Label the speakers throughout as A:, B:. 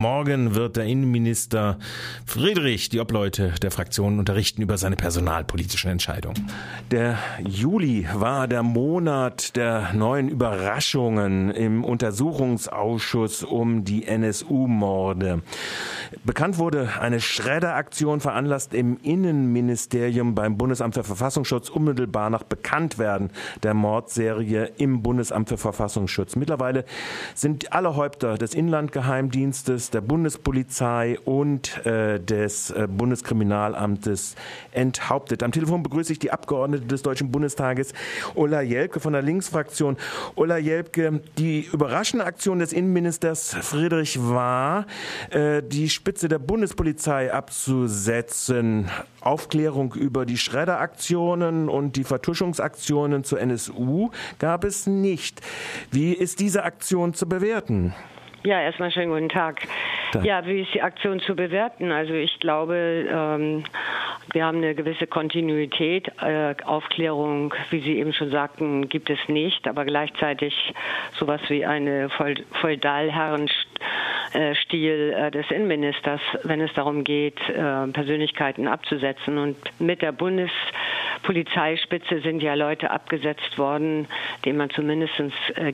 A: Morgen wird der Innenminister Friedrich die Obleute der Fraktionen unterrichten über seine personalpolitischen Entscheidungen. Der Juli war der Monat der neuen Überraschungen im Untersuchungsausschuss um die NSU-Morde. Bekannt wurde eine Schredderaktion veranlasst im Innenministerium beim Bundesamt für Verfassungsschutz unmittelbar nach Bekanntwerden der Mordserie im Bundesamt für Verfassungsschutz. Mittlerweile sind alle Häupter des Inlandgeheimdienstes der Bundespolizei und äh, des äh, Bundeskriminalamtes enthauptet. Am Telefon begrüße ich die Abgeordnete des Deutschen Bundestages, Ulla Jelpke von der Linksfraktion. Ulla Jelpke, die überraschende Aktion des Innenministers Friedrich war, äh, die Spitze der Bundespolizei abzusetzen. Aufklärung über die Schredderaktionen und die Vertuschungsaktionen zur NSU gab es nicht. Wie ist diese Aktion zu bewerten?
B: Ja, erstmal schönen guten Tag. Dank. Ja, wie ist die Aktion zu bewerten? Also ich glaube, ähm, wir haben eine gewisse Kontinuität. Äh, Aufklärung, wie Sie eben schon sagten, gibt es nicht, aber gleichzeitig sowas wie eine Feudalherren äh, Stil äh, des Innenministers, wenn es darum geht, äh, Persönlichkeiten abzusetzen. Und mit der Bundespolizeispitze sind ja Leute abgesetzt worden, denen man zumindest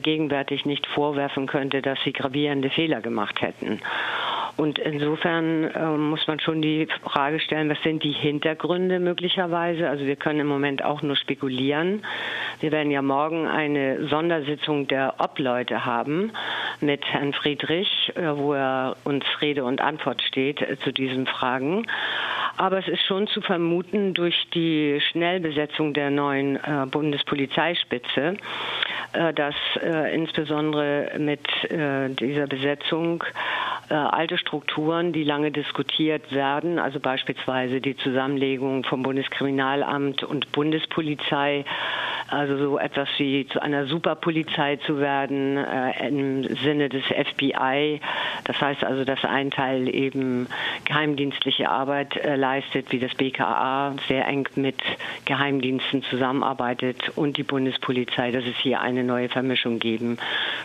B: gegenwärtig nicht vorwerfen könnte, dass sie gravierende Fehler gemacht hätten. Und insofern äh, muss man schon die Frage stellen, was sind die Hintergründe möglicherweise? Also wir können im Moment auch nur spekulieren. Wir werden ja morgen eine Sondersitzung der Obleute haben mit Herrn Friedrich, äh, wo er uns Rede und Antwort steht äh, zu diesen Fragen. Aber es ist schon zu vermuten durch die Schnellbesetzung der neuen äh, Bundespolizeispitze, äh, dass äh, insbesondere mit äh, dieser Besetzung äh, alte Strukturen, die lange diskutiert werden, also beispielsweise die Zusammenlegung vom Bundeskriminalamt und Bundespolizei, also so etwas wie zu einer Superpolizei zu werden äh, im Sinne des FBI. Das heißt also, dass ein Teil eben geheimdienstliche Arbeit äh, leistet, wie das BKA sehr eng mit Geheimdiensten zusammenarbeitet und die Bundespolizei, dass es hier eine neue Vermischung geben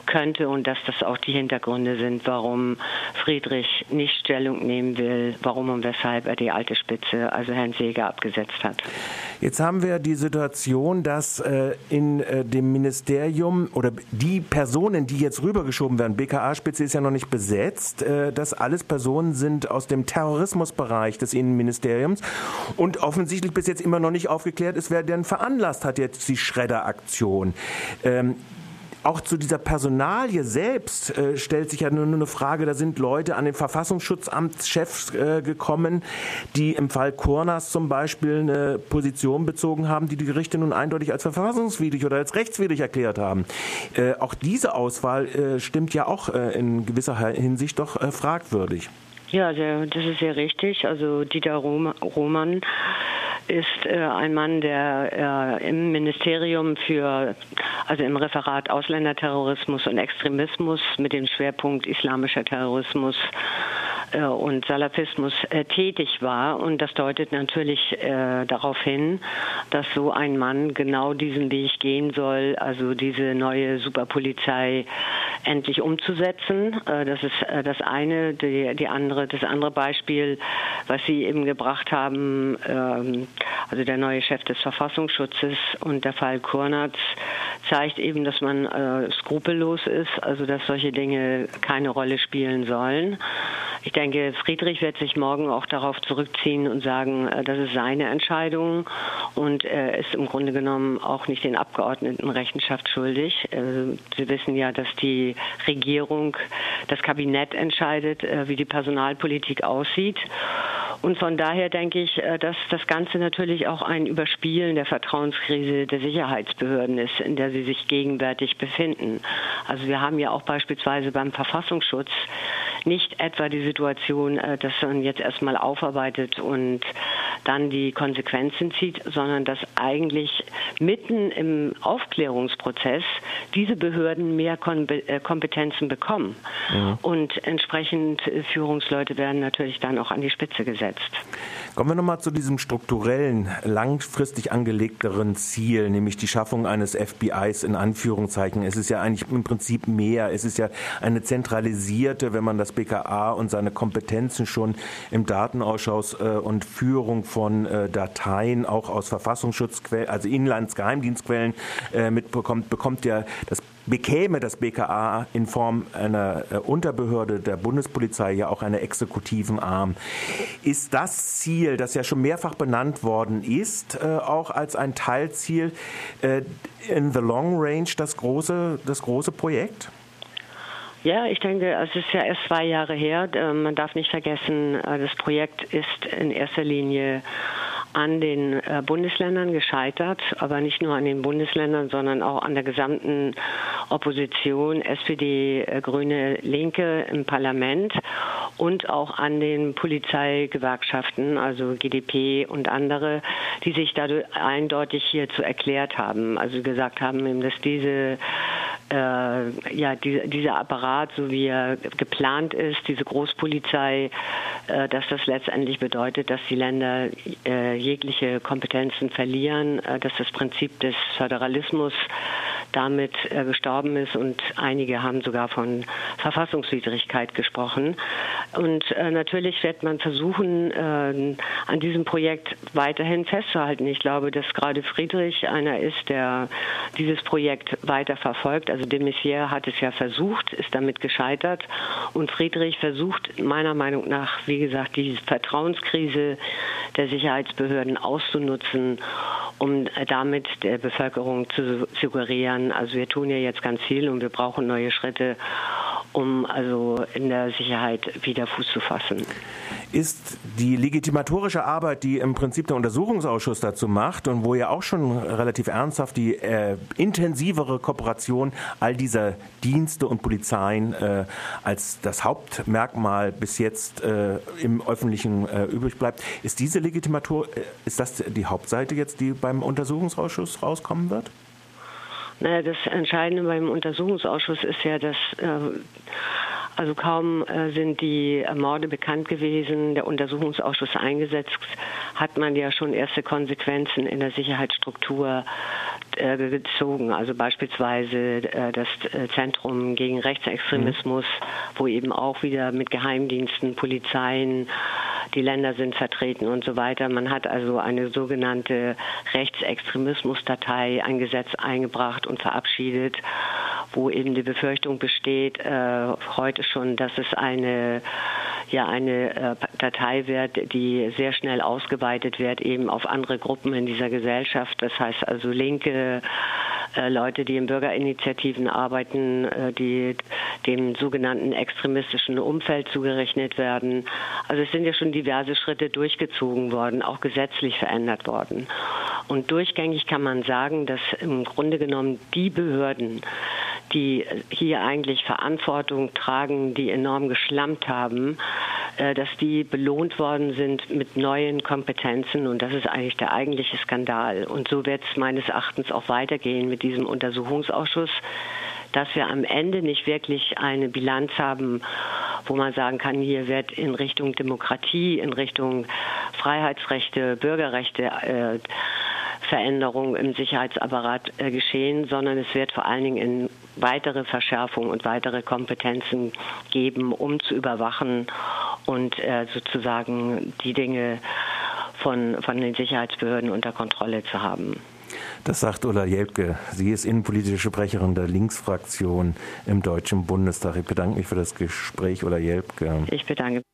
B: könnte und dass das auch die Hintergründe sind, warum Friedrich nicht Stellung nehmen will, warum und weshalb er die alte Spitze, also Herrn Seeger, abgesetzt hat.
A: Jetzt haben wir die Situation, dass äh, in äh, dem Ministerium oder die Personen, die jetzt rübergeschoben werden, BKA-Spitze ist ja noch nicht besetzt, äh, dass alles Personen sind aus dem Terrorismusbereich des Innenministeriums und offensichtlich bis jetzt immer noch nicht aufgeklärt ist, wer denn veranlasst hat jetzt die Schredderaktion. Ähm, auch zu dieser Personalie selbst äh, stellt sich ja nur, nur eine Frage. Da sind Leute an den Verfassungsschutzamtschef äh, gekommen, die im Fall Kurnas zum Beispiel eine Position bezogen haben, die die Gerichte nun eindeutig als verfassungswidrig oder als rechtswidrig erklärt haben. Äh, auch diese Auswahl äh, stimmt ja auch äh, in gewisser Hinsicht doch äh, fragwürdig.
B: Ja, das ist sehr richtig. Also Dieter Roman ist äh, ein Mann, der äh, im Ministerium für, also im Referat Ausländerterrorismus und Extremismus mit dem Schwerpunkt islamischer Terrorismus äh, und Salafismus tätig war. Und das deutet natürlich darauf hin, dass so ein Mann genau diesen Weg gehen soll, also diese neue Superpolizei endlich umzusetzen. Das ist das eine. Die, die andere, das andere Beispiel, was Sie eben gebracht haben, ähm, also der neue Chef des Verfassungsschutzes und der Fall Kurnatz zeigt eben, dass man skrupellos ist, also dass solche Dinge keine Rolle spielen sollen. Ich denke, Friedrich wird sich morgen auch darauf zurückziehen und sagen, äh, das ist seine Entscheidung und er ist im Grunde genommen auch nicht den Abgeordneten Rechenschaft schuldig. Äh, Sie wissen ja, dass die Regierung, das Kabinett entscheidet, äh, wie die Personalpolitik aussieht. Und von daher denke ich, dass das Ganze natürlich auch ein Überspielen der Vertrauenskrise der Sicherheitsbehörden ist, in der sie sich gegenwärtig befinden. Also wir haben ja auch beispielsweise beim Verfassungsschutz nicht etwa die Situation, äh, dass man jetzt erstmal aufarbeitet und dann die Konsequenzen zieht, sondern dass eigentlich mitten im Aufklärungsprozess diese Behörden mehr äh, Kompetenzen bekommen. Mhm. Und entsprechend äh, Führungsleute werden natürlich dann auch an die Spitze gesetzt.
A: Kommen wir nochmal zu diesem strukturellen, langfristig angelegteren Ziel, nämlich die Schaffung eines FBIs in Anführungszeichen. Es ist ja eigentlich im Prinzip mehr. Es ist ja eine zentralisierte, wenn man das BKA und seine Kompetenzen schon im Datenausschuss äh, und Führung von äh, Dateien auch aus Verfassungsschutzquellen, also Inlandsgeheimdienstquellen äh, mitbekommt, bekommt ja das bekäme das BKA in Form einer äh, Unterbehörde der Bundespolizei ja auch einen exekutiven Arm. Ist das Ziel, das ja schon mehrfach benannt worden ist, äh, auch als ein Teilziel äh, in the long range das große, das große Projekt?
B: Ja, ich denke, es ist ja erst zwei Jahre her. Man darf nicht vergessen, das Projekt ist in erster Linie an den äh, Bundesländern gescheitert, aber nicht nur an den Bundesländern, sondern auch an der gesamten Opposition, SPD, äh, Grüne, Linke im Parlament und auch an den Polizeigewerkschaften, also GDP und andere, die sich dadurch eindeutig hierzu erklärt haben, also gesagt haben, dass diese äh, ja, die, dieser Apparat, so wie er geplant ist, diese Großpolizei, äh, dass das letztendlich bedeutet, dass die Länder äh, jegliche Kompetenzen verlieren, äh, dass das Prinzip des Föderalismus damit äh, gestorben ist. Und einige haben sogar von Verfassungswidrigkeit gesprochen. Und äh, natürlich wird man versuchen, äh, an diesem Projekt weiterhin festzuhalten. Ich glaube, dass gerade Friedrich einer ist, der dieses Projekt weiter verfolgt. Also de Maizière hat es ja versucht, ist damit gescheitert. Und Friedrich versucht meiner Meinung nach, wie gesagt, die Vertrauenskrise der Sicherheitsbehörden auszunutzen, um damit der Bevölkerung zu suggerieren, also wir tun ja jetzt ganz viel und wir brauchen neue Schritte, um also in der Sicherheit wieder Fuß zu fassen.
A: Ist die legitimatorische Arbeit, die im Prinzip der Untersuchungsausschuss dazu macht und wo ja auch schon relativ ernsthaft die äh, intensivere Kooperation all dieser Dienste und Polizeien äh, als das Hauptmerkmal bis jetzt äh, im öffentlichen äh, übrig bleibt, ist diese Legitimatur, äh, ist das die Hauptseite jetzt, die beim Untersuchungsausschuss rauskommen wird?
B: Naja, das Entscheidende beim Untersuchungsausschuss ist ja, dass äh, also kaum äh, sind die Morde bekannt gewesen, der Untersuchungsausschuss eingesetzt, hat man ja schon erste Konsequenzen in der Sicherheitsstruktur äh, gezogen. Also beispielsweise das Zentrum gegen Rechtsextremismus, mhm. wo eben auch wieder mit Geheimdiensten, Polizeien, die Länder sind vertreten und so weiter. Man hat also eine sogenannte Rechtsextremismusdatei, ein Gesetz eingebracht und verabschiedet, wo eben die Befürchtung besteht, äh, heute schon, dass es eine ja eine äh, Datei wird, die sehr schnell ausgeweitet wird, eben auf andere Gruppen in dieser Gesellschaft. Das heißt also Linke, äh, Leute, die in Bürgerinitiativen arbeiten, äh, die dem sogenannten extremistischen Umfeld zugerechnet werden. Also es sind ja schon diverse Schritte durchgezogen worden, auch gesetzlich verändert worden. Und durchgängig kann man sagen, dass im Grunde genommen die Behörden, die hier eigentlich Verantwortung tragen, die enorm geschlampt haben, äh, dass die belohnt worden sind mit neuen Kompetenzen. Und das ist eigentlich der eigentliche Skandal. Und so wird es meines Erachtens auch weitergehen mit diesem Untersuchungsausschuss dass wir am Ende nicht wirklich eine Bilanz haben, wo man sagen kann, hier wird in Richtung Demokratie, in Richtung Freiheitsrechte, Bürgerrechte äh, Veränderung im Sicherheitsapparat äh, geschehen, sondern es wird vor allen Dingen in weitere Verschärfung und weitere Kompetenzen geben, um zu überwachen und äh, sozusagen die Dinge von, von den Sicherheitsbehörden unter Kontrolle zu haben.
A: Das sagt Ulla Jelpke. Sie ist innenpolitische Sprecherin der Linksfraktion im Deutschen Bundestag. Ich bedanke mich für das Gespräch, Ulla Jelpke.
B: Ich bedanke mich.